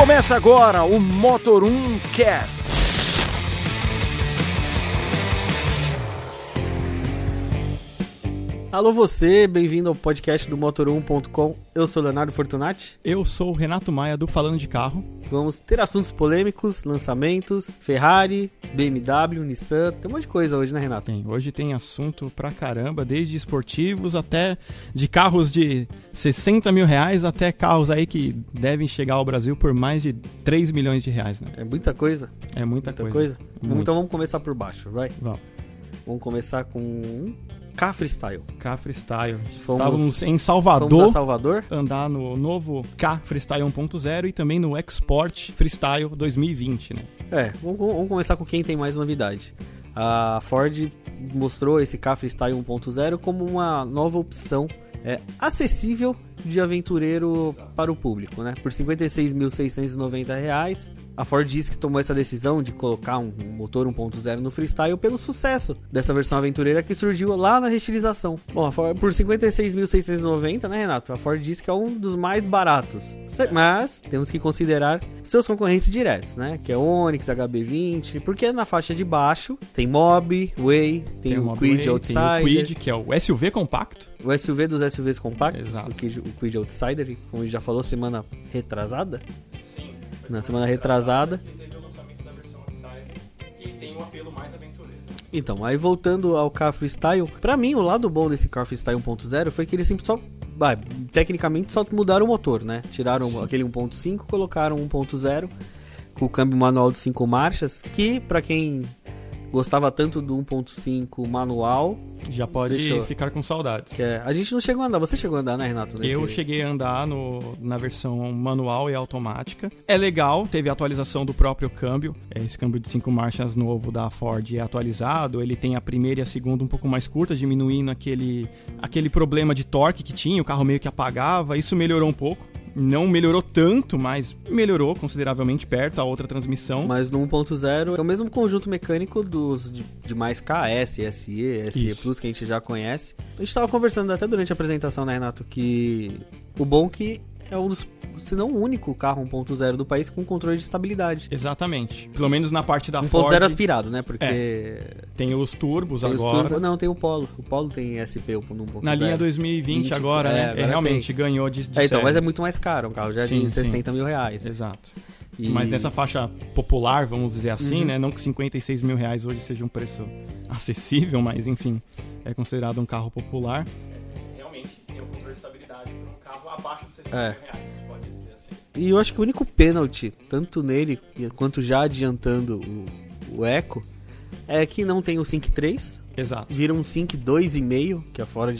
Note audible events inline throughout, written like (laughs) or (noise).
Começa agora o Motor 1 Cast. Alô você, bem-vindo ao podcast do Motor1.com. Eu sou Leonardo Fortunati. Eu sou o Renato Maia do Falando de Carro. Vamos ter assuntos polêmicos, lançamentos, Ferrari, BMW, Nissan, tem um monte de coisa hoje, né, Renato? Tem, hoje tem assunto pra caramba, desde esportivos até de carros de 60 mil reais até carros aí que devem chegar ao Brasil por mais de 3 milhões de reais, né? É muita coisa. É muita, Muita coisa. coisa. Então vamos começar por baixo, vai. Vamos. Vamos começar com K Freestyle. K Freestyle. Fomos- Estávamos em Vamos a Salvador. Salvador. Andar no novo K Freestyle 1.0 e também no Export Freestyle 2020, né? É, vamos, vamos começar com quem tem mais novidade. A Ford mostrou esse K Freestyle 1.0 como uma nova opção é, acessível de aventureiro para o público, né? Por 56.690 reais. A Ford disse que tomou essa decisão de colocar um, motor 1.0 no freestyle pelo sucesso dessa versão aventureira que surgiu lá na restilização. Bom, Ford, por R$ 56.690, né, Renato? A Ford disse que é um dos mais baratos. Mas temos que considerar seus concorrentes diretos, né? Que é Onix, HB20, porque na faixa de baixo tem Mob, Way, tem, o Mob Quid Way, Outsider, Tem o Quid, que é o SUV compacto. o SUV dos SUVs compactos, Exato. o Quid, o Quid Outsider, como a gente já falou semana retrasada. Na semana retrasada. teve o lançamento da versão Outsider, que tem um apelo mais aventureiro. Então, aí voltando ao Car Freestyle, pra mim o lado bom desse Car Freestyle 1.0 foi que eles sempre só, bah, tecnicamente só mudaram o motor, né? Tiraram Sim. aquele 1.5, colocaram 1.0 com o câmbio manual de 5 marchas, que pra quem gostava tanto do 1.5 manual, Já pode Deixou. ficar com saudades. é, a gente não chegou a andar, você chegou a andar, né, Renato? Nesse- Eu cheguei a andar no, na versão manual e automática. É legal, teve a atualização do próprio câmbio. Esse câmbio de 5 marchas novo da Ford é atualizado. Ele tem a primeira e a segunda um pouco mais curtas, diminuindo aquele, aquele problema de torque que tinha. O carro meio que apagava. Isso melhorou um pouco. Não melhorou tanto, mas melhorou consideravelmente perto a outra transmissão. Mas no 1.0 é o mesmo conjunto mecânico dos de, de mais KS, SE, SE Isso. Plus que a gente já conhece. A gente tava conversando até durante a apresentação, né, Renato, que o bom que é um dos, se não o único carro 1.0 do país com controle de estabilidade. Exatamente. Pelo menos na parte da 1.0 Ford aspirado, né? Porque tem os turbos tem os agora. turbo, não, tem o Polo. O Polo tem SP no 1.0. Na linha 2020 20, agora, é, né? agora É, realmente ganhou de, de É, então, série. mas é muito mais caro, um carro já Sim, de sim. 60 mil reais. Exato. E- Mas nessa faixa popular, vamos dizer assim, Uhum. né? Não que 56 mil reais hoje seja um preço (laughs) acessível, mas enfim, é considerado um carro popular. Realmente tem um controle de estabilidade para um carro abaixo 60 É. E eu acho que o único pênalti, tanto nele quanto já adiantando o, o Echo, é que não tem o Sync 3, Exato. vira um Sync 2,5, que a Ford,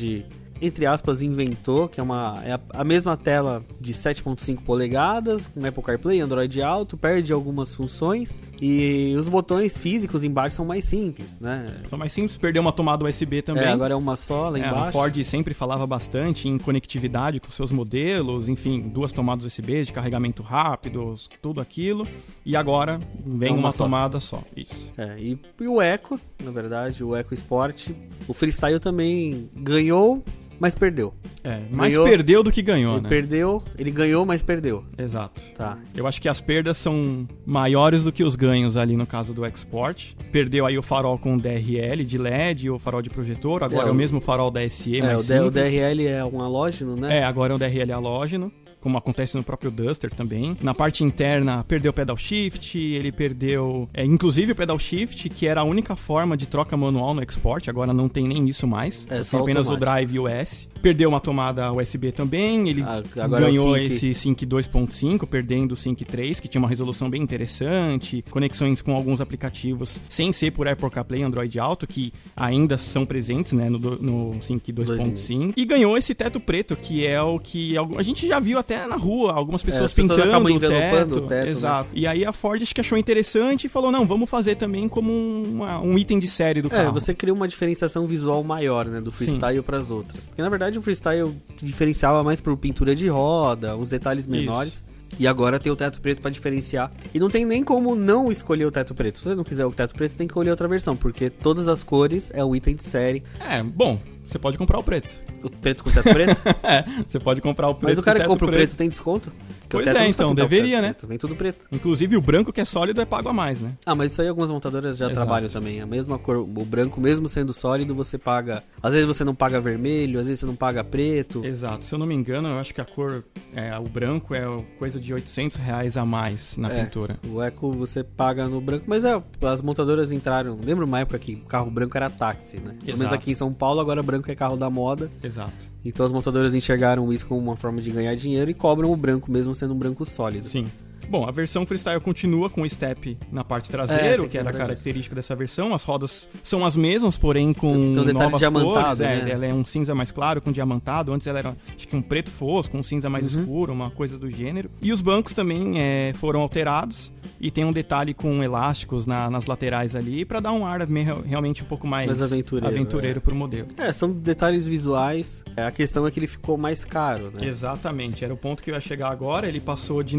entre aspas, inventou, que é, uma, é a, a mesma tela de 7.5 polegadas, com Apple CarPlay, Android Auto, perde algumas funções, e os botões físicos embaixo são mais simples, né? Só mais simples, perdeu uma tomada USB também. É, agora é uma só lá É, embaixo. a Ford sempre falava bastante em conectividade com seus modelos, enfim, duas tomadas USB de carregamento rápido, tudo aquilo. E agora vem É uma uma, só. tomada só. Isso. É, e, e o Eco, na verdade, o Eco Sport, o Freestyle também ganhou, mas perdeu. É, mais Ganhou- perdeu do que ganhou, ele né? perdeu, ele ganhou, mas perdeu. Exato. Tá. Eu acho que as perdas são maiores do que os ganhos ali no caso do Export. Perdeu aí o farol com DRL de LED, o farol de projetor, agora É, é, o- o mesmo farol da SE, É, o, mais o simples. DRL é um halógeno, né? É, agora é o DRL halógeno, como acontece no próprio Duster também. Na parte interna, perdeu o pedal shift, ele perdeu, é, inclusive o pedal shift, que era a única forma de troca manual no Export, agora não tem nem isso mais. É, tem só apenas o automático. drive e o S. Perdeu uma tomada USB também, ele Ah, agora é ganhou Sync. esse Sync 2.5, perdendo o Sync 3, que tinha uma resolução bem interessante, conexões com alguns aplicativos sem ser por Apple CarPlay e Android Auto, que ainda são presentes né, no, no Sync 2.5. E ganhou esse teto preto, que é o que a gente já viu até na rua, algumas pessoas É, as pessoas pintando o teto. o teto, né? Exato. E aí a Ford acho que achou interessante e falou, não, vamos fazer também como uma- um item de série do É, carro. você cria uma diferenciação visual maior, né, do freestyle para as outras. Porque na verdade o freestyle diferenciava mais por pintura de roda, uns detalhes menores. E agora tem o teto preto pra diferenciar. E não tem nem como não escolher o teto preto. Se você não quiser o teto preto, você tem que escolher outra versão, porque todas as cores é um item de série. É, bom, você pode comprar o preto. O preto com teto preto? (laughs) é, você pode comprar o preto Mas o cara que compra o preto tem desconto? Pois é, então, o deveria, né? Vem tudo preto. Inclusive o branco que é sólido é pago a mais, né? Ah, mas isso aí algumas montadoras já Exato. trabalham também. A mesma cor, o branco, mesmo sendo sólido, você paga. Às vezes você não paga vermelho, às vezes você não paga preto. Exato. Se eu não me engano, eu acho que a cor, é, o branco é coisa de 800 reais a mais na É. pintura. O eco você paga no branco, mas é, as montadoras entraram. Lembra uma época que o carro branco era táxi, né? Pelo menos aqui em São Paulo, agora branco é carro da moda. Exato. Então as montadoras enxergaram isso como uma forma de ganhar dinheiro e cobram o branco mesmo sendo um branco sólido. Sim. Bom, a versão freestyle continua com o step na parte É, traseira, o que era que lembrar característica dessa versão. As rodas são as mesmas, porém com Tem- tem um novas diamantado, cores. É, né? ela é um cinza mais claro com diamantado. Antes ela era, acho que um preto fosco, um cinza mais Uhum. escuro, uma coisa do gênero. E os bancos também é, foram alterados e tem um detalhe com elásticos na- nas laterais ali pra dar um ar realmente um pouco mais, Mais aventureiro, aventureiro pro modelo. É, são detalhes visuais. É, A questão é que ele ficou mais caro, né? Exatamente, era o ponto que eu ia chegar agora. Ele passou de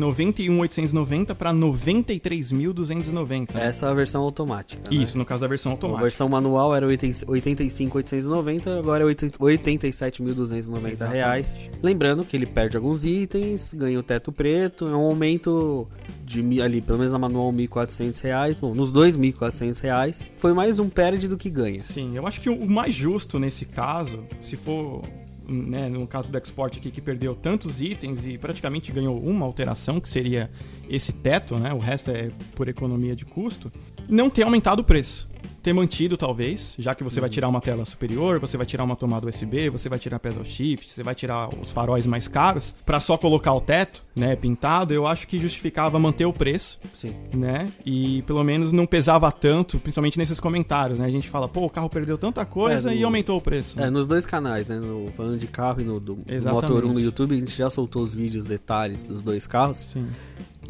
91.890 para 93.290. Essa é a versão automática. né? Isso, no caso da versão A automática. versão manual era 80 85.890, agora é 80 87.290 reais. Lembrando que ele perde alguns itens, ganha o teto preto, é um aumento de ali, pelo menos na manual 1.400 reais, bom, nos dois 1.400 reais. Foi mais um perde do que ganha. Sim, eu acho que o mais justo nesse caso, se for né, no caso do export aqui que perdeu tantos itens e praticamente ganhou uma alteração, que seria esse teto, né? O resto é por economia de custo, não ter aumentado o preço. Ter mantido, talvez, já que você vai tirar uma tela superior, você vai tirar uma tomada USB, você vai tirar pedal shift, você vai tirar os faróis mais caros, para só colocar o teto, né, pintado, eu acho que justificava manter o preço, Sim. né? E pelo menos não pesava tanto, principalmente nesses comentários, né? A gente fala, pô, o carro perdeu tanta coisa É, no- e aumentou o preço. É, nos dois canais, né? No, falando de carro e no do, do Exatamente. Motor 1 no YouTube, a gente já soltou os vídeos, detalhes dos dois carros. Sim.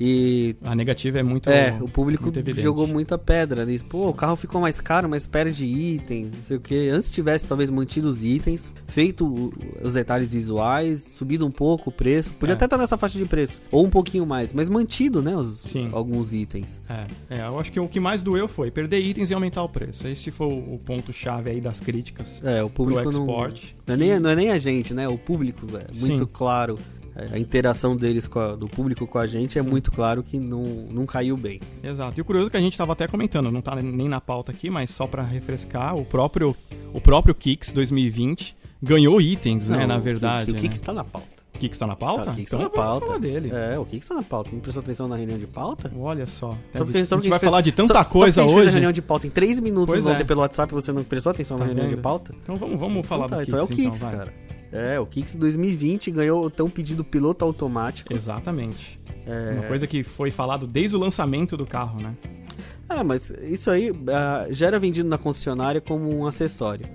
E A negativa é muito. É, o público muito jogou muita pedra nisso. Pô, o carro ficou mais caro, mas perde itens, não sei o que. Antes tivesse talvez mantido os itens, feito os detalhes visuais, subido um pouco o preço. Podia É. até estar nessa faixa de preço, ou um pouquinho mais, mas mantido, né, os, Sim. alguns itens. É, é, eu acho que o que mais doeu foi perder itens e aumentar o preço. Esse foi o, o ponto-chave aí das críticas É, o pro público não, export. não, é nem, não é nem a gente, né? O público, é Sim. muito claro. A interação deles com a- do público com a gente é muito claro que não, não caiu bem. Exato. E o curioso é que a gente tava até comentando, não tá nem na pauta aqui, mas só pra refrescar, o próprio, o próprio Kicks 2020 ganhou itens, né, Não, na o que- verdade. O né? que está na pauta? Kicks tá na pauta? Tá, o que então tá na pauta? falar dele. É, o que, que está na pauta? Não prestou atenção na reunião de pauta? Olha só. Só porque, a só gente porque vai fez- falar de tanta só- só coisa porque a gente hoje. fez a reunião de pauta em 3 minutos Pois ontem é. pelo WhatsApp e você não prestou atenção Tá na reunião vendo? de pauta? Então vamos, vamos falar então, tá, do então é o Kicks, Kicks, vai. cara. É, o Kicks 2020 ganhou o tão pedido piloto automático. Exatamente. É, Uma coisa que foi falado desde o lançamento do carro, né? Ah, mas isso aí ah, já era vendido na concessionária como um acessório.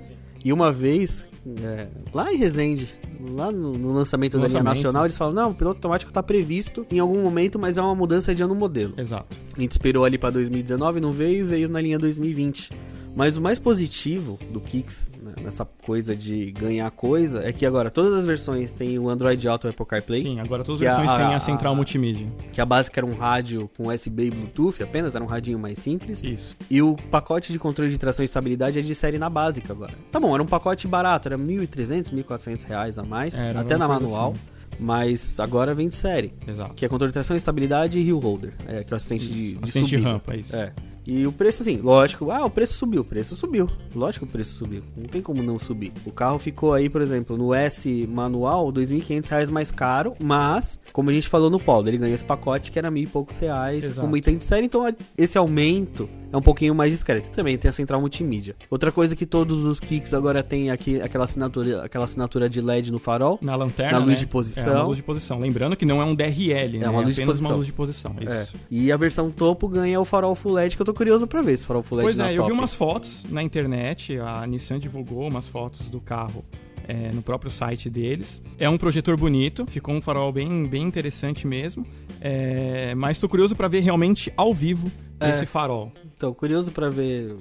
E uma vez, é, lá em Resende, lá no, no lançamento No da linha lançamento. nacional, eles falam: não, o piloto automático tá previsto em algum momento, mas é uma mudança de ano modelo. Exato. A gente esperou ali pra 2019, não veio veio na linha 2020. Mas o mais positivo do Kicks, né, nessa coisa de ganhar coisa, é que agora todas as versões têm o Android Auto e Apple CarPlay, Sim, agora todas as a- versões têm a- a central a- multimídia. que a básica era um rádio com USB e Bluetooth apenas, era um radinho mais simples. Isso. E o pacote de controle de tração e estabilidade é de série na básica agora. Tá bom, era um pacote barato, era 1.300, 1.400 reais a mais, Era até na manual. assim. Mas agora vem de série, Exato. que é controle de tração e estabilidade e hill holder, é, que é o assistente de, de Assistente de subida. rampa, é isso. É. E o preço, assim, lógico, ah, o preço subiu, o preço subiu. Lógico que o preço subiu. Não tem como não subir. O carro ficou aí, por exemplo, no S manual, 2.500 reais mais caro, mas, como a gente falou no Paulo, ele ganha esse pacote que era mil e poucos reais Exato. como item de série, então esse aumento é um pouquinho mais discreto. E também tem a central multimídia. Outra coisa que todos os kicks agora tem aqui, aquela assinatura, aquela assinatura de LED no farol. Na lanterna, Na luz né? de posição. É uma luz de posição. Lembrando que não é um DRL, né? uma luz de posição. uma luz de posição. É. Isso. E a versão topo ganha o farol Full LED, que eu tô curioso pra ver esse farol Full LED Pois é, eu top. vi umas fotos na internet, a Nissan divulgou umas fotos do carro é, no próprio site deles. É um projetor bonito, ficou um farol bem, bem interessante mesmo. É, mas tô curioso pra ver realmente ao vivo É. esse farol. Então, curioso pra ver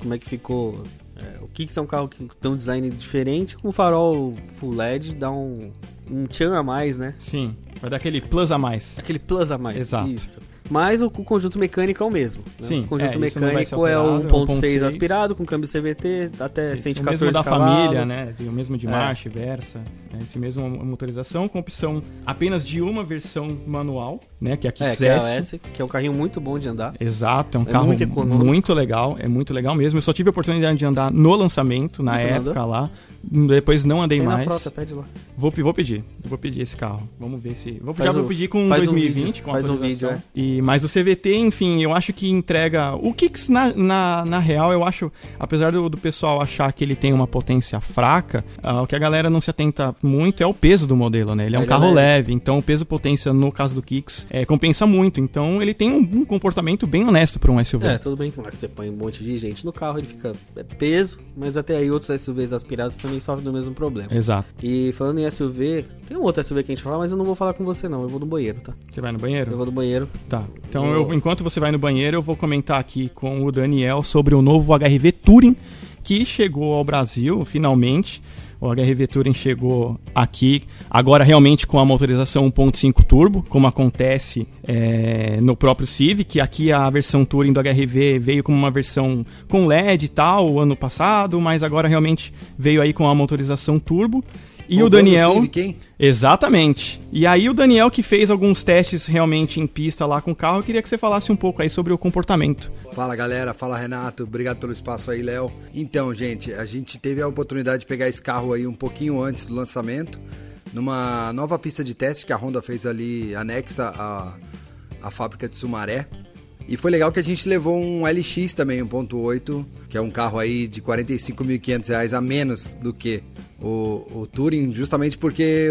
como é que ficou. É, o Kicks é um carro que tem um design diferente, com farol full LED, dá um, um tchan a mais, né? Sim, vai dar aquele plus a mais. Aquele plus a mais. Exato. Isso. Mas o, o conjunto mecânico é o mesmo. né? Sim, o conjunto é, mecânico é o alterado, é um 1.6 1.6 aspirado com câmbio CVT até Isso, 114 o mesmo da cavalos. família, né? O mesmo de É. marcha versa. né? Esse mesmo motorização com opção apenas de uma versão manual, né? Que é a É, Kicks que é S. o S, que é um carrinho muito bom de andar. Exato, é um É carro muito muito legal, é muito legal mesmo. Eu só tive a oportunidade de andar no lançamento, na Você época lá. Depois não andei Tem na mais. frota, pede lá. Vou, vou pedir, vou pedir esse carro. Vamos ver se. Vou, já vou um- pedir com faz um 2020, vídeo, com faz um atualização. vídeo, E, mas o CVT, enfim, eu acho que entrega. O Kicks, na, na, na real, eu acho, apesar do, do pessoal achar que ele tem uma potência fraca, ah, o que a galera não se atenta muito é o peso do modelo, né? Ele é um Ele é carro leve. leve, então o peso-potência, no caso do Kicks, é, compensa muito. Então ele tem um, um comportamento bem honesto para um SUV. É, tudo bem que lá que você põe um monte de gente no carro, ele fica é, peso, mas até aí outros SUVs aspirados também sofrem do mesmo problema. Exato. E falando em SUV, tem um outro SUV que a gente fala, mas eu não vou falar com você não, eu vou no banheiro, tá? Você vai no banheiro? Eu vou no banheiro. Tá. Então, eu, enquanto você vai no banheiro, eu vou comentar aqui com o Daniel sobre o novo HRV Touring que chegou ao Brasil, finalmente. O HRV Touring chegou aqui, agora realmente com a motorização 1.5 turbo, como acontece é, no próprio Civic. Aqui a versão Touring do HRV veio como uma versão com LED e tal, ano passado, mas agora realmente veio aí com a motorização turbo. E o no Daniel. Civic? Exatamente. E aí o Daniel que fez alguns testes realmente em pista lá com o carro, eu queria que você falasse um pouco aí sobre o comportamento. Fala galera, fala Renato, obrigado pelo espaço aí, Léo. Então, gente, a gente teve a oportunidade de pegar esse carro aí um pouquinho antes do lançamento, numa nova pista de teste que a Honda fez ali anexa à, à fábrica de Sumaré. E foi legal que a gente levou um LX também, 1.8, que é um carro aí de 45.500 reais a menos do que o, o Touring, justamente porque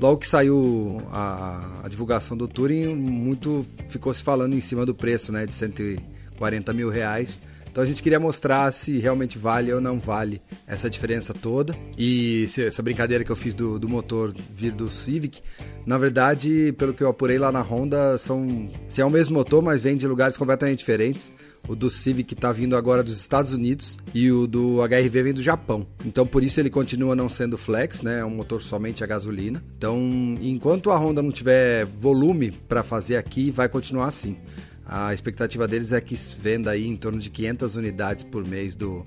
logo que saiu a, a divulgação do Touring, muito ficou se falando em cima do preço, né, de 140 mil reais. Então a gente queria mostrar se realmente vale ou não vale essa diferença toda. E se- essa brincadeira que eu fiz do, do motor vir do Civic, na verdade, pelo que eu apurei lá na Honda, são se é o mesmo motor, mas vem de lugares completamente diferentes. O do Civic está vindo agora dos Estados Unidos e o do HRV vem do Japão. Então por isso ele continua não sendo flex, né? É um motor somente a gasolina. Então, enquanto a Honda não tiver volume para fazer aqui, vai continuar assim. A expectativa deles é que venda aí em torno de 500 unidades por mês do,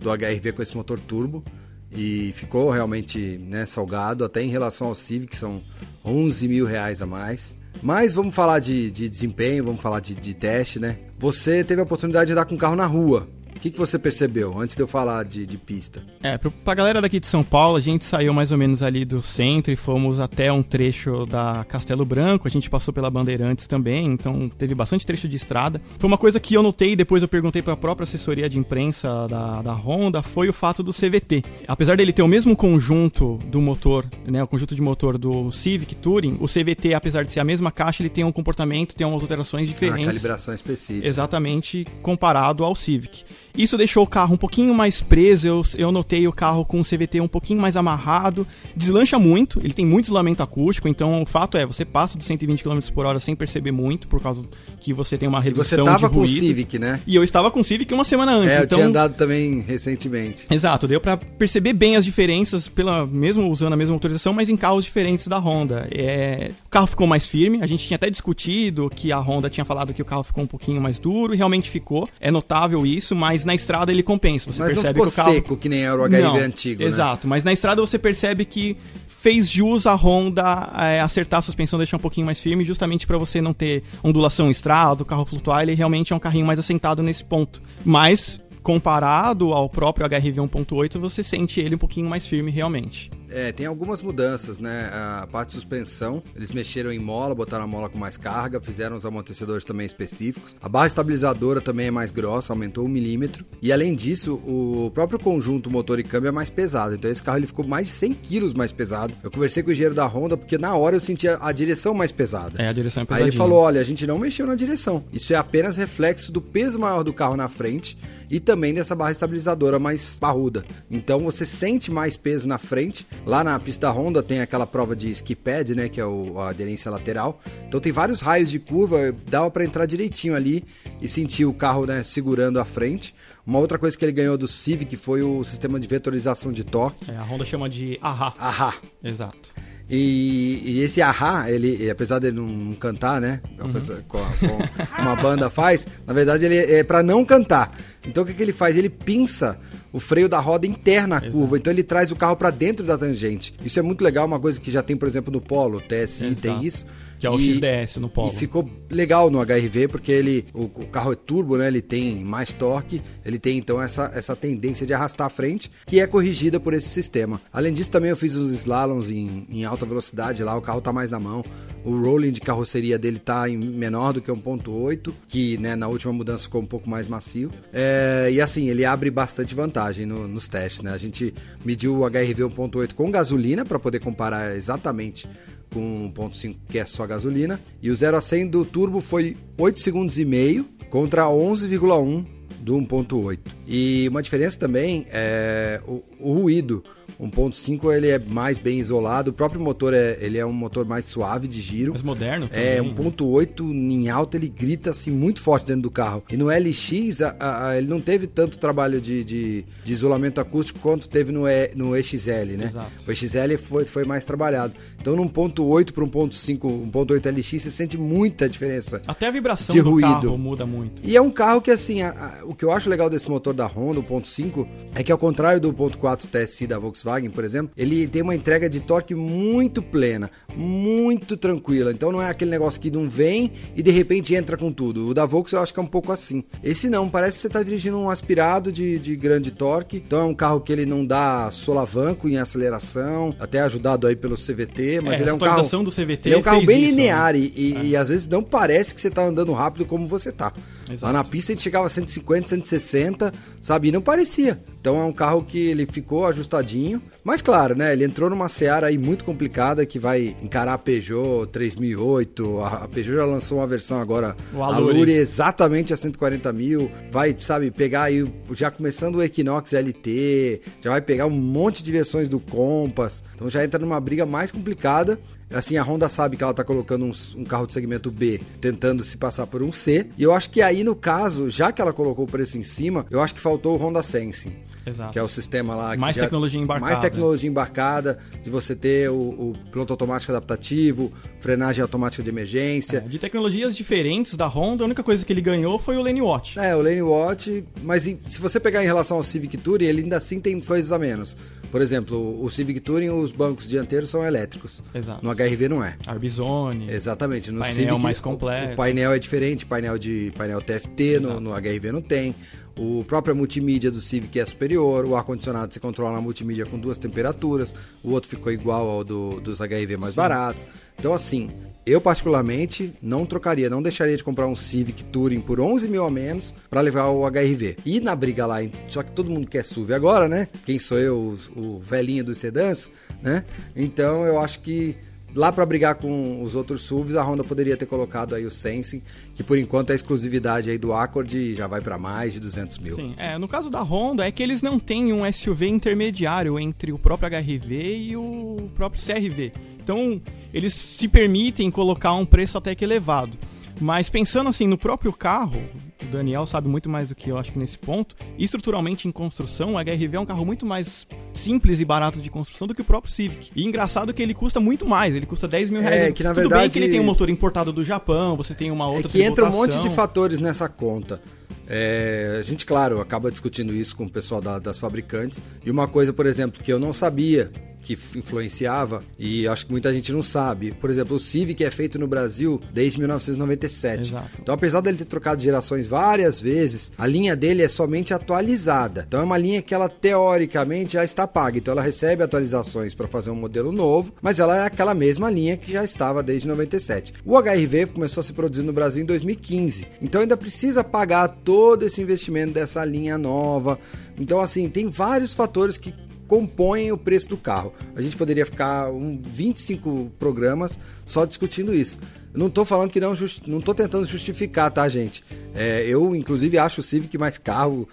do HRV com esse motor turbo. E ficou realmente né, salgado, até em relação ao Civic, são 11 mil reais a mais. Mas vamos falar de, de desempenho, vamos falar de, de teste, né? Você teve a oportunidade de andar com o carro na rua. O que, que você percebeu antes de eu falar de, de pista? É, pro- pra galera daqui de São Paulo, a gente saiu mais ou menos ali do centro e fomos até um trecho da Castelo Branco. A gente passou pela Bandeirantes também, então teve bastante trecho de estrada. Foi uma coisa que eu notei, e depois eu perguntei pra própria assessoria de imprensa da, da Honda, foi o fato do CVT. Apesar dele ter o mesmo conjunto do motor, né, o conjunto de motor do Civic Touring, o CVT, apesar de ser a mesma caixa, ele tem um comportamento, tem umas alterações A diferentes. calibração específica. Exatamente comparado ao Civic. Isso deixou o carro um pouquinho mais preso, eu, eu notei o carro com o CVT um pouquinho mais amarrado, deslancha muito, ele tem muito isolamento acústico, então o fato é, você passa dos 120 km por hora sem perceber muito, por causa que você tem uma E redução você tava de com o ruído. Civic, né? E eu estava com o Civic uma semana antes, É, eu então... tinha andado também recentemente. Exato, deu pra perceber bem as diferenças, pela mesmo usando a mesma motorização, mas em carros diferentes da Honda. É, o carro ficou mais firme, a gente tinha até discutido que a Honda tinha falado que o carro ficou um pouquinho mais duro, e realmente ficou. É notável isso, mas na estrada ele compensa. Você Mas não percebe ficou que o carro seco que nem era o HRV Não, antigo, né? Exato, mas na estrada você percebe que fez jus a Honda é, acertar a suspensão, deixar um pouquinho mais firme, justamente para você não ter ondulação em estrada, o carro flutuar, ele realmente é um carrinho mais assentado nesse ponto. Mas comparado ao próprio HRV 1.8, você sente ele um pouquinho mais firme realmente. É, tem algumas mudanças, né? A parte de suspensão, eles mexeram em mola, botaram a mola com mais carga, fizeram os amortecedores também específicos. A barra estabilizadora também é mais grossa, aumentou um milímetro. E além disso, o próprio conjunto motor e câmbio é mais pesado. Então esse carro ele ficou mais de 100 quilos mais pesado. Eu conversei com o engenheiro da Honda porque na hora eu sentia a direção mais pesada. É, a direção é Aí pesadinha. ele falou: olha, a gente não mexeu na direção. Isso é apenas reflexo do peso maior do carro na frente e também dessa barra estabilizadora mais parruda. Então você sente mais peso na frente. Lá na pista da Honda tem aquela prova de ski pad, né? Que é o- a aderência lateral. Então tem vários raios de curva, dava para entrar direitinho ali e sentir o carro né, segurando a frente. Uma outra coisa que ele ganhou do Civic foi o sistema de vetorização de torque. É, a Honda chama de AHA. Ahá. Exato. E, e esse ahá, ele, apesar dele não cantar, né? Apesar- com, com uma banda faz, na verdade ele é pra não cantar. Então o que, que ele faz? Ele pinça o freio da roda interna à curva. Então ele traz o carro pra dentro da tangente. Isso é muito legal, uma coisa que já tem, por exemplo, no Polo, o TSI Exato. tem isso. Que é o E- XDS no Polo. E ficou legal no HRV porque ele, o, o carro é turbo, né? Ele tem mais torque, ele tem então essa, essa tendência de arrastar a frente, que é corrigida por esse sistema. Além disso, também eu fiz os slaloms em, em alta velocidade lá, o carro tá mais na mão. O rolling de carroceria dele tá em menor do que 1.8, que né, na última mudança ficou um pouco mais macio. É, e assim, ele abre bastante vantagem no- nos testes, né? A gente mediu o HRV 1.8 com gasolina para poder comparar exatamente com 1.5 que é só gasolina. E o 0 a 100 do turbo foi 8 segundos e meio contra 11,1 do 1.8. E uma diferença também é o, o ruído. 1.5 ele é mais bem isolado, o próprio motor é, ele é um motor mais suave de giro. Mais moderno também. É, né? 1.8 em alta ele grita assim muito forte dentro do carro. E no LX a- a- a- ele não teve tanto trabalho de, de, de isolamento acústico quanto teve no, e, no EXL, né? Exato. O EXL foi, foi mais trabalhado. Então no 1.8 para 1.5, 1.8 LX você sente muita diferença. Até a vibração de do ruído. carro muda muito. E é um carro que, assim, o que eu acho legal desse motor da Honda, o 1.5, é que ao contrário do 1.4 TSI da Volkswagen, por exemplo, ele tem uma entrega de torque muito plena, muito tranquila. Então não é aquele negócio que não vem e de repente entra com tudo. O da Volkswagen eu acho que é um pouco assim. Esse não, parece que você está dirigindo um aspirado de, de grande torque. Então é um carro que ele não dá solavanco em aceleração, até ajudado aí pelo CVT, mas É, ele é um carro... do CVT Ele é um carro bem isso, né? linear e, e- e às vezes não parece que você tá andando rápido como você tá. Exato. Lá na pista a gente chegava a 150, 160, sabe? E não parecia. Então é um carro que ele ficou ajustadinho. Mas claro, né? Ele entrou numa seara aí muito complicada que vai encarar a Peugeot 3008. A Peugeot já lançou uma versão agora, O a Allure. Allure exatamente a 140 mil. Vai, sabe, pegar aí, já começando o Equinox LT, já vai pegar um monte de versões do Compass. Então já entra numa briga mais complicada. Assim, a Honda sabe que ela tá colocando um, um carro de segmento B, tentando se passar por um C. E eu acho que aí, no caso, já que ela colocou o preço em cima, eu acho que faltou o Honda Sensing. Exato. Que é o sistema lá. que Mais já- tecnologia embarcada. Mais tecnologia embarcada, de você ter o, o piloto automático adaptativo, frenagem automática de emergência. É, de tecnologias diferentes da Honda, a única coisa que ele ganhou foi o Lane Watch. É, o Lane Watch, mas em- se você pegar em relação ao Civic Touring, ele ainda assim tem coisas a menos. Por exemplo, o Civic Touring, os bancos dianteiros são elétricos. Exato. No HRV não é. Arbizone. Exatamente. No Painel Civic, mais o- completo. O painel é diferente, painel de painel TFT, no, no HRV não tem. O próprio multimídia do Civic é superior, o ar-condicionado você controla na multimídia com duas temperaturas, o outro ficou igual ao do, dos HRV mais baratos. Então, assim, eu particularmente não trocaria, não deixaria de comprar um Civic Touring por 11 mil a menos para levar o HRV. E na briga lá, só que todo mundo quer SUV agora, né? Quem sou eu, o, o velhinho dos sedãs, né? Então eu acho que lá para brigar com os outros SUVs, a Honda poderia ter colocado aí o Sensing, que por enquanto é a exclusividade aí do Accord já vai para mais de 200 mil. Sim, é, no caso da Honda é que eles não têm um SUV intermediário entre o próprio HRV e o próprio CRV. Então, eles se permitem colocar um preço até que elevado. Mas pensando assim no próprio carro, o Daniel sabe muito mais do que eu acho que nesse ponto. e Estruturalmente em construção, o HRV é um carro muito mais simples e barato de construção do que o próprio Civic. E engraçado que ele custa muito mais, ele custa 10 mil É, reais. que na Tudo bem verdade- que ele tem um motor importado do Japão, você tem uma É outra que entra um monte de fatores nessa conta. É, a gente, claro, acaba discutindo isso com o pessoal da- das fabricantes. E uma coisa, por exemplo, que eu não sabia que influenciava, e acho que muita gente não sabe. Por exemplo, o Civic é feito no Brasil desde 1997. Exato. Então, apesar dele ter trocado gerações várias vezes, a linha dele é somente atualizada. Então, é uma linha que ela teoricamente já está paga. Então, ela recebe atualizações para fazer um modelo novo, mas ela é aquela mesma linha que já estava desde 97. O HRV começou a se produzir no Brasil em 2015. Então, ainda precisa pagar todo esse investimento dessa linha nova. Então, assim, tem vários fatores que compõem o preço do carro. A gente poderia ficar um 25 programas só discutindo isso. Não tô falando que não, justi- não tô tentando justificar, tá, gente? É, eu, inclusive, acho o Civic mais carro.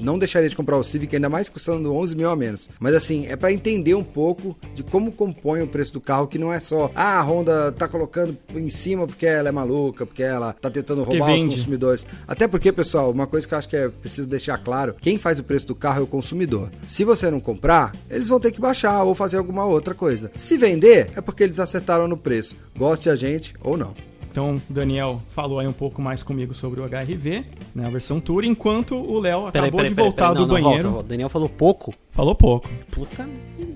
Não deixaria de comprar o Civic, ainda mais custando 11 mil a menos. Mas, assim, é para entender um pouco de como compõe o preço do carro, que não é só, ah, a Honda tá colocando em cima porque ela é maluca, porque ela tá tentando roubar os consumidores. Até porque, pessoal, uma coisa que eu acho que é preciso deixar claro: quem faz o preço do carro é o consumidor. Se você não comprar, eles vão ter que baixar ou fazer alguma outra coisa. Se vender, é porque eles acertaram no preço. Goste a gente ou não. Então, o Daniel falou aí um pouco mais comigo sobre o HRV, né, a versão Tour, enquanto o Léo acabou Peraí, peraí, de voltar peraí, não, do não, banheiro. volta, volta. Daniel falou pouco. Falou pouco. Puta,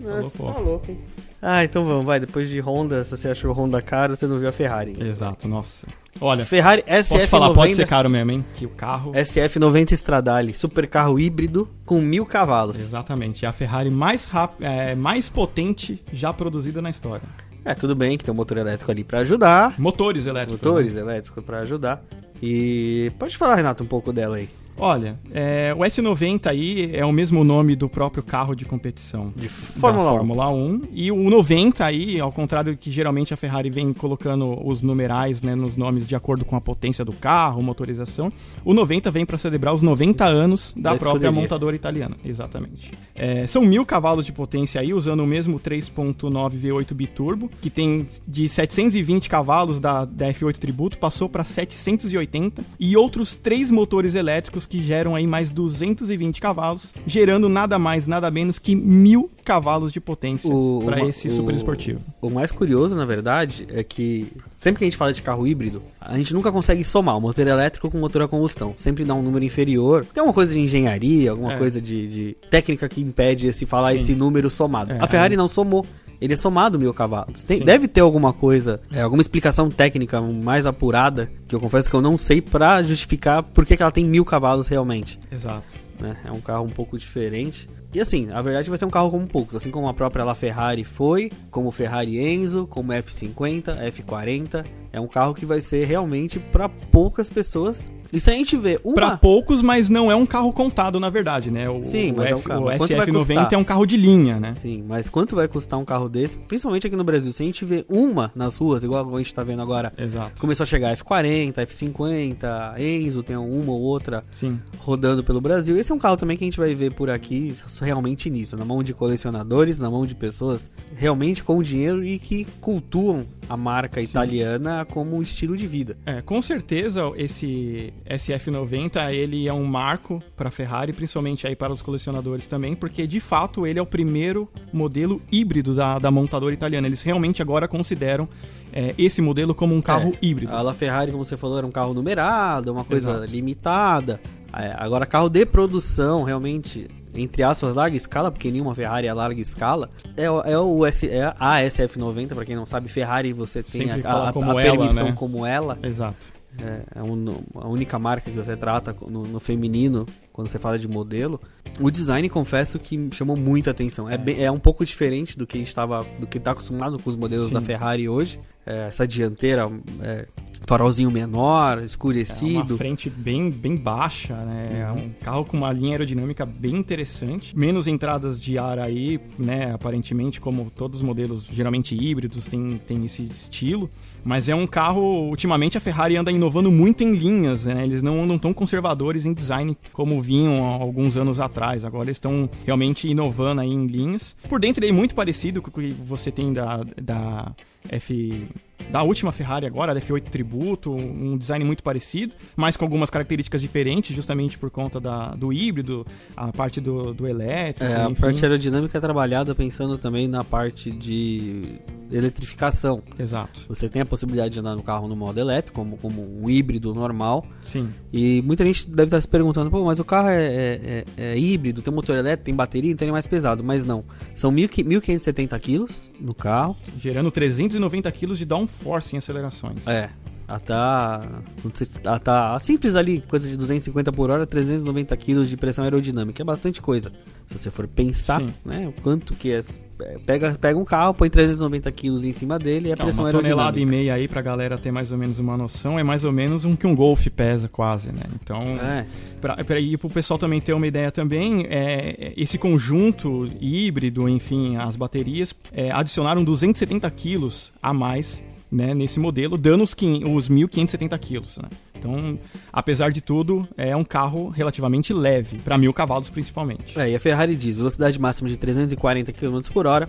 Falou nossa, pouco. tá louco, hein? Ah, então vamos, vai. Depois de Honda, se você achou Honda caro, você não viu a Ferrari. Exato, nossa. Olha, Ferrari posso SF90, falar, pode ser caro mesmo, hein? Que o carro... SF90 Stradale, super carro híbrido com mil cavalos. Exatamente, é a Ferrari mais rápida, é, mais potente já produzida na história. É, tudo bem que tem um motor elétrico ali pra ajudar. Motores elétricos. Motores né? elétricos pra ajudar. E pode falar, Renato, um pouco dela aí. Olha, é, o S90 aí é o mesmo nome do próprio carro de competição. De da Fórmula 1. Fórmula 1. E o 90 aí, ao contrário do que geralmente a Ferrari vem colocando os numerais né, nos nomes de acordo com a potência do carro, motorização, o 90 vem para celebrar os 90 anos da, Da própria escuderia. montadora italiana. Exatamente. É, são mil cavalos de potência aí, usando o mesmo 3.9 V8 biturbo, que tem de 720 cavalos da, da F8 Tributo, passou para 780, e outros três motores elétricos que geram aí mais 220 cavalos, gerando nada mais, nada menos que mil cavalos de potência para uma- esse o- super esportivo. O mais curioso, na verdade, é que sempre que a gente fala de carro híbrido, a gente nunca consegue somar o motor elétrico com o motor a combustão. Sempre dá um número inferior. Tem alguma coisa de engenharia, alguma É. coisa de, de técnica que impede esse falar Sim. esse número somado. É, a Ferrari aí- não somou. Ele é somado mil cavalos. Tem- deve ter alguma coisa, é, alguma explicação técnica mais apurada, que eu confesso que eu não sei pra justificar por que, que ela tem mil cavalos realmente Exato. né? É um carro um pouco diferente. E assim, a verdade vai ser um carro como poucos, assim como a própria LaFerrari foi, como o Ferrari Enzo, como o F50, F40. É um carro que vai ser realmente para poucas pessoas. E se a gente vê uma Pra poucos, mas não é um carro contado, na verdade, né? O, Sim, mas é um carro. o Mas quanto vai SF90 custar? é um carro de linha, né? Sim, mas quanto vai custar um carro desse? Principalmente aqui no Brasil. Se a gente vê uma nas ruas, igual a gente tá vendo agora, Exato. começou a chegar F40, F50, Enzo, tem uma ou outra Sim. rodando pelo Brasil. Esse é um carro também que a gente vai ver por aqui realmente nisso, na mão de colecionadores, na mão de pessoas realmente com dinheiro e que cultuam a marca Sim. italiana como um estilo de vida. É, com certeza esse SF90 ele é um marco para a Ferrari, principalmente aí para os colecionadores também, porque de fato ele é o primeiro modelo híbrido da, da montadora italiana. Eles realmente agora consideram é, esse modelo como um carro É, híbrido. A LaFerrari, como você falou, era um carro numerado, uma coisa Exato. limitada. É, Agora, carro de produção, realmente, entre aspas, larga escala, porque nenhuma Ferrari é larga escala, é, o- é o S, é a SF90, para quem não sabe, Ferrari você tem Sempre a, a- a ela, permissão né? como ela. Exato. É, é um- a única marca que você trata no, no feminino quando você fala de modelo. O design, confesso que chamou muita atenção. É, bem- é um pouco diferente do que estava, do que está acostumado com os modelos Sim. da Ferrari hoje. É, essa dianteira, é, farolzinho menor, É escurecido. uma frente bem, bem baixa, né? É Uhum. um carro com uma linha aerodinâmica bem interessante. Menos entradas de ar aí, né? Aparentemente, como todos os modelos geralmente híbridos tem, tem esse estilo. Mas é um carro, ultimamente a Ferrari anda inovando muito em linhas, né? Eles não andam tão conservadores em design como vinham há alguns anos atrás. Agora eles estão realmente inovando aí em linhas. Por dentro ele é muito parecido com o que você tem da, da F da última Ferrari agora, da F8 Tributo, um design muito parecido, mas com algumas características diferentes, justamente por conta da, do híbrido, a parte do, do elétrico, É, a enfim. parte aerodinâmica é trabalhada pensando também na parte de eletrificação. Exato, Você tem a possibilidade de andar no carro no modo elétrico, como, como um híbrido normal. sim. E muita gente deve estar se perguntando, pô, mas o carro é, é- é- é híbrido, tem motor elétrico, tem bateria, então ele é mais pesado. Mas não. São 1.500 1.570 quilos no carro. Gerando 390 kg de downforce em acelerações. É. A tá, quando você- a tá simples ali, coisa de 250 por hora, 390 quilos de pressão aerodinâmica. É bastante coisa. Se você for pensar, Sim. né, o quanto que é. é, Pega, pega um carro, põe 390 quilos em cima dele e a pressão uma tonelada aerodinâmica. e meia aí pra galera ter mais ou menos uma noção, é mais ou menos um que um Golf pesa quase, né? Então, É. Pra, pra, e pro pessoal também ter uma ideia também, é, esse conjunto híbrido, enfim, as baterias, é, adicionaram 270 quilos a mais né, nesse modelo, dando os, os 1.570 quilos. Né? Então, apesar de tudo, é um carro relativamente leve, para mil cavalos principalmente. É, e a Ferrari diz velocidade máxima de 340 km por hora,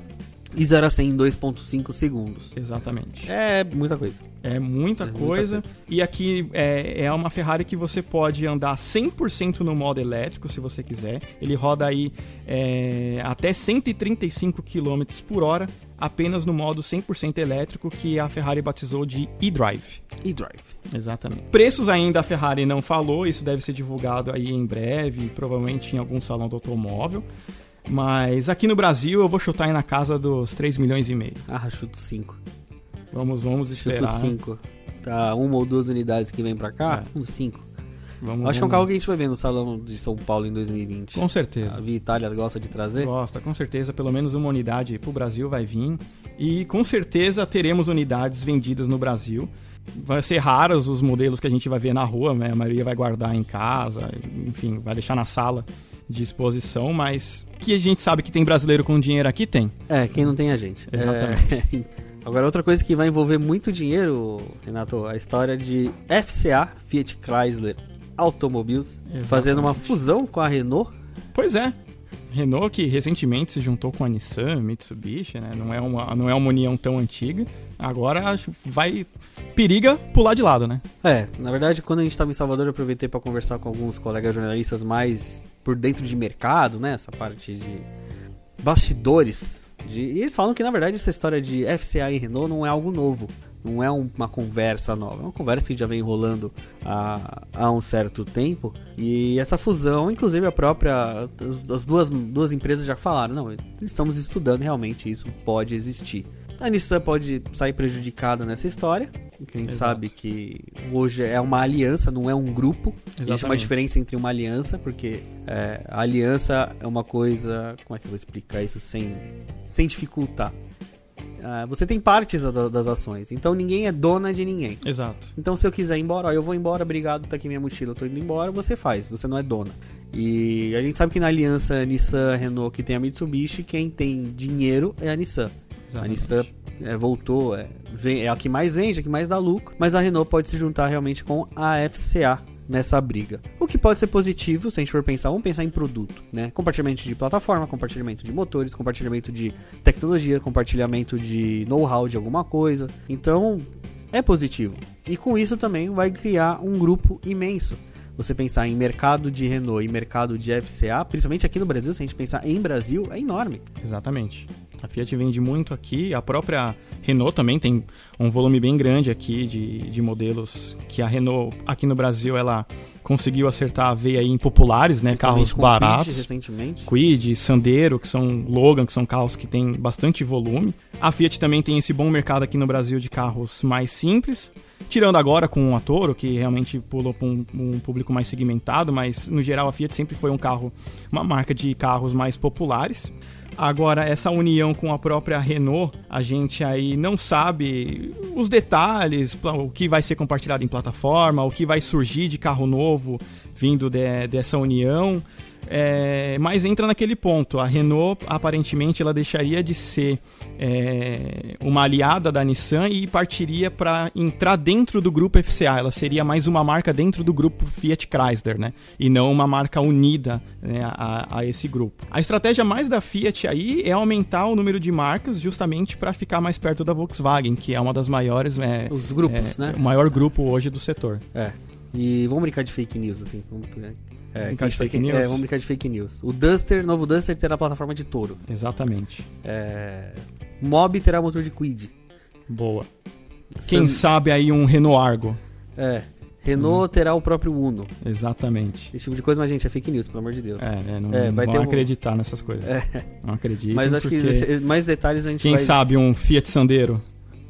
E 0 a 100 em 2.5 segundos. Exatamente. É muita coisa. É muita, É muita coisa. coisa. E aqui é, é uma Ferrari que você pode andar 100% no modo elétrico, se você quiser. Ele roda aí é, até 135 km por hora, apenas no modo 100% elétrico, que a Ferrari batizou de e-drive. E drive. Exatamente. Preços ainda a Ferrari não falou, isso deve ser divulgado aí em breve, provavelmente em algum salão do automóvel. Mas aqui no Brasil eu vou chutar aí na casa dos 3 milhões e meio. Ah, chuto 5. Vamos, vamos Chuto esperar. 5. Tá uma ou duas unidades que vem pra cá, É. uns 5. Vamos, Acho que é um carro que a gente vai ver no Salão de São Paulo em 2020. Com certeza. A Via Itália gosta de trazer. Gosta, com certeza, pelo menos uma unidade pro Brasil vai vir. E com certeza teremos unidades vendidas no Brasil. Vai ser raros os modelos que a gente vai ver na rua, né? A maioria vai guardar em casa, enfim, vai deixar na sala de exposição, mas que a gente sabe que tem brasileiro com dinheiro aqui, tem. É, quem não tem a gente. Exatamente. É, (laughs) Agora, outra coisa que vai envolver muito dinheiro, Renato, a história de FCA, Fiat Chrysler Automobiles, Exatamente. fazendo uma fusão com a Renault. Pois é. Renault que recentemente se juntou com a Nissan, Mitsubishi, né? Não é uma, não é uma união tão antiga. Agora acho- vai periga pular de lado, né? É, na verdade, quando a gente estava em Salvador, eu aproveitei para conversar com alguns colegas jornalistas mais por dentro de mercado, né? Essa parte de bastidores. De... E eles falam que, na verdade, essa história de FCA e Renault não é algo novo. Não é um- uma conversa nova. É uma conversa que já vem rolando há, há um certo tempo. E essa fusão, inclusive a própria. As, as duas, duas empresas já falaram: não, estamos estudando realmente, isso pode existir. A Nissan pode sair prejudicada nessa história. Que a gente Exato. sabe que hoje é uma aliança, não é um grupo. Existe uma Exatamente. diferença entre uma aliança, porque é, a aliança é uma coisa. Como é que eu vou explicar isso sem, sem dificultar? Ah, você tem partes da- das ações, então ninguém é dona de ninguém. Exato. Então, se eu quiser ir embora, ó, eu vou embora, obrigado, tá aqui minha mochila, eu tô indo embora, você faz, você não é dona. E a gente sabe que na aliança Nissan-Renault que tem a Mitsubishi, quem tem dinheiro é a Nissan. A exatamente. Nissan é, voltou, é, vem- é a que mais vende, a que mais dá lucro, mas a Renault pode se juntar realmente com a FCA nessa briga. O que pode ser positivo, se a gente for pensar, vamos pensar em produto, né? Compartilhamento de plataforma, compartilhamento de motores, compartilhamento de tecnologia, compartilhamento de know-how de alguma coisa. Então, é positivo. E com isso também vai criar um grupo imenso. Você pensar em mercado de Renault e mercado de FCA, principalmente aqui no Brasil, se a gente pensar em Brasil, é enorme. Exatamente. A Fiat vende muito aqui, a própria Renault também tem um volume bem grande aqui de, de modelos que a Renault aqui no Brasil ela conseguiu acertar a veia em populares, né, carros o Quid baratos. recentemente. Quid, Sandero, que são Logan, que são carros que têm bastante volume. A Fiat também tem esse bom mercado aqui no Brasil de carros mais simples. Tirando agora com a Toro, que realmente pulou para um, um público mais segmentado, mas no geral a Fiat sempre foi um carro, uma marca de carros mais populares. Agora, essa união com a própria Renault, a gente aí não sabe os detalhes, o que vai ser compartilhado em plataforma, o que vai surgir de carro novo vindo de- dessa união. É, mas entra naquele ponto. A Renault, aparentemente, ela deixaria de ser é, uma aliada da Nissan e partiria para entrar dentro do grupo FCA. Ela seria mais uma marca dentro do grupo Fiat Chrysler, né? E não uma marca unida né, a, a esse grupo. A estratégia mais da Fiat aí é aumentar o número de marcas justamente para ficar mais perto da Volkswagen, que é uma das maiores. É, Os grupos, é, né? O maior grupo hoje do setor. É. E vamos brincar de fake news, assim. Vamos, é, Brincar de que fake que- news? É, vamos brincar de fake news. O Duster, novo Duster, terá a plataforma de touro. Exatamente. É, Mob terá motor de Quid. Boa. Quem sabe aí um Renault Argo. É. Renault terá o próprio Uno. Exatamente. Esse tipo de coisa, mas, gente, é fake news, pelo amor de Deus. É, é, não, É, não vai vão ter um- acreditar nessas coisas. É. Não acredito. mas acho que porque esse- mais detalhes a gente Quem vai... sabe um Fiat Sandero.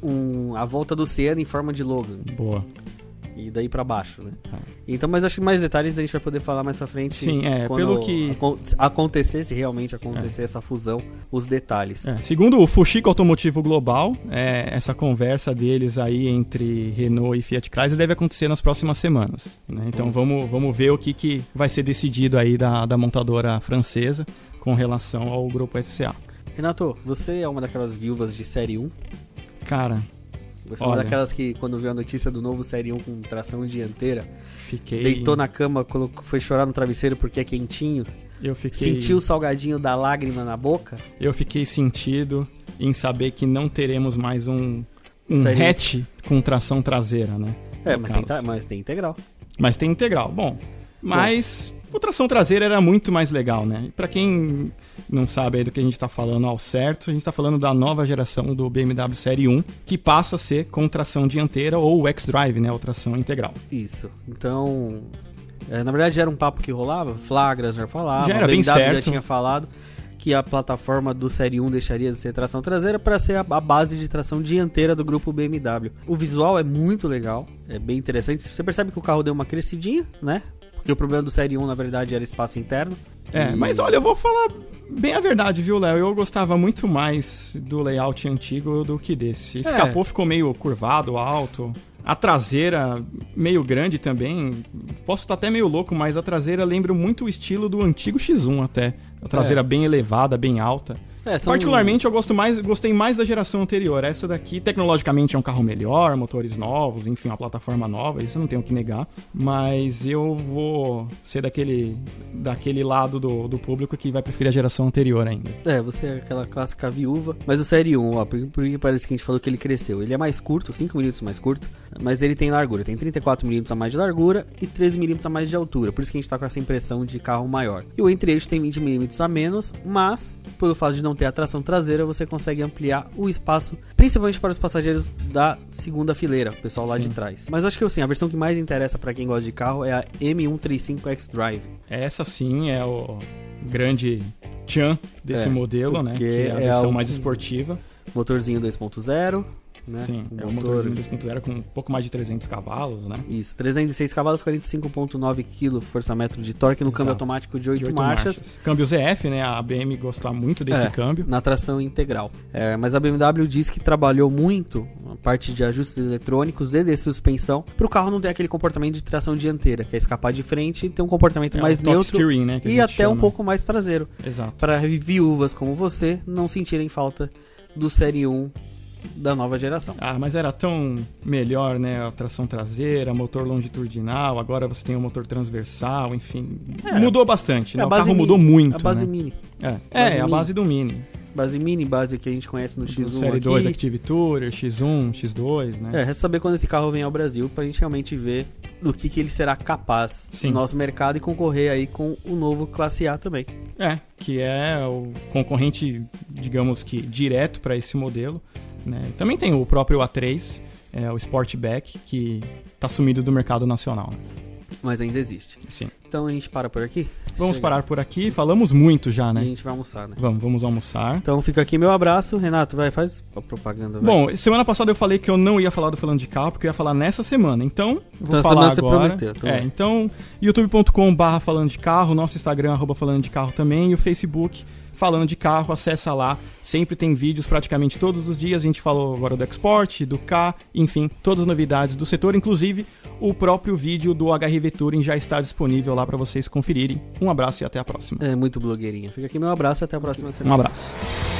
Um, a volta do Siena em forma de Logan. Boa. E daí pra baixo, né? Ah. Então, mas acho que mais detalhes a gente vai poder falar mais pra frente. Sim, é, pelo que- acon- acontecer, se realmente acontecer essa fusão, os detalhes. É, segundo o Fuxico Automotivo Global, é, essa conversa deles aí entre Renault e Fiat Chrysler deve acontecer nas próximas semanas. né? Então vamos, vamos ver o que, que vai ser decidido aí da, da montadora francesa com relação ao grupo FCA. Renato, você é uma daquelas viúvas de Série 1? Cara, É uma Olha. daquelas que, quando viu a notícia do novo Série 1 com tração dianteira, fiquei. deitou na cama, colocou, foi chorar no travesseiro porque é quentinho? Eu fiquei, Sentiu o salgadinho da lágrima na boca? eu fiquei sentido em saber que não teremos mais um, um hatch com tração traseira, né? É, mas tem, mas tem integral. Mas tem integral. Bom, mas o tração traseira era muito mais legal, né? Pra quem não sabe aí do que a gente tá falando ao certo, a gente tá falando da nova geração do BMW Série 1, que passa a ser com tração dianteira ou X-Drive, né? Ou tração integral. Isso. Então, é, na verdade era um papo que rolava, Flagras já falava, Já era a bem BMW já certo. tinha falado que a plataforma do Série 1 deixaria de ser tração traseira para ser a, a base de tração dianteira do grupo BMW. O visual é muito legal, é bem interessante. Você percebe que o carro deu uma crescidinha, né? Porque o problema do Série 1 na verdade era espaço interno. É, E- mas olha, eu vou falar bem a verdade, viu, Léo? Eu gostava muito mais do layout antigo do que desse. Esse É. capô ficou meio curvado, alto. A traseira meio grande também. Posso estar até meio louco, mas a traseira lembra muito o estilo do antigo X1 até. A traseira É. bem elevada, bem alta. É, são- Particularmente eu gosto mais, gostei mais da geração anterior. Essa daqui, tecnologicamente, é um carro melhor, motores novos, enfim, uma plataforma nova, isso eu não tenho o que negar. Mas eu vou ser daquele, daquele lado do, do público que vai preferir a geração anterior ainda. É, você é aquela clássica viúva. Mas o Série 1, ó, por, por que parece que a gente falou que ele cresceu? Ele é mais curto, 5 milímetros mais curto, mas ele tem largura. Tem 34 milímetros a mais de largura e 13 milímetros a mais de altura. Por isso que a gente tá com essa impressão de carro maior. E o entre-eixo tem 20 milímetros a menos, mas pelo fato de não ter a tração traseira, você consegue ampliar o espaço, principalmente para os passageiros da segunda fileira, o pessoal lá Sim. de trás. Mas acho que assim, a versão que mais interessa para quem gosta de carro é a M135 X-Drive. Essa sim é o grande tchan desse É, modelo, né? Que é a é versão algo- mais esportiva. Motorzinho 2.0, né? Sim, O é um motorzinho 2.0 com um pouco mais de 300 cavalos, né? Isso, 306 cavalos, 45.9 kg força-metro de torque no câmbio Exato. automático de 8, De oito marchas, Câmbio ZF, né? A BM gosta muito desse É. câmbio. na tração integral. É, mas a BMW diz que trabalhou muito a parte de ajustes eletrônicos e de suspensão para o carro não ter aquele comportamento de tração dianteira, que é escapar de frente e ter um comportamento É, mais o top neutro steering, né? e até um chama. pouco mais traseiro, Exato. para viúvas como você não sentirem falta do Série 1 da nova geração. Ah, mas era tão melhor, né? A tração traseira, motor longitudinal, agora você tem o motor transversal, enfim. É. Mudou bastante, né? É a o carro mini, mudou muito. A base né? mini. É, base é, a mini. base do Mini. Base mini, base que a gente conhece no Do X1 Série aqui. 2 Active Tourer, X1, X2, né? É, resta saber quando esse carro vem ao Brasil pra gente realmente ver do que, que ele será capaz Sim. no nosso mercado e concorrer aí com o novo Classe A também. É, que é o concorrente, digamos que direto para esse modelo. Né? Também tem o próprio A3, é, o Sportback, que tá sumido do mercado nacional. Né? Mas ainda existe. Sim. Então a gente para por aqui. Vamos Chega. parar por aqui, falamos muito já, E a né? gente vai almoçar, né? Vamos, vamos almoçar. Então fica aqui meu abraço. Renato, vai, faz a propaganda. Vai. Bom, semana passada eu falei que eu não ia falar do Falando de Carro, porque eu ia falar nessa semana. Então, vou Então, falar semana você agora. prometeu, então é, então, youtube.com barra Falando de Carro, nosso Instagram, arroba Falando de Carro também, e o Facebook, Falando de Carro, acessa lá. Sempre tem vídeos praticamente todos os dias. A gente falou agora do Export, do K, enfim, todas as novidades do setor, inclusive o próprio vídeo do HRV Touring já está disponível lá para vocês conferirem. Um abraço e até a próxima. É muito blogueirinha. Fica aqui meu abraço e até a próxima Um semana. abraço.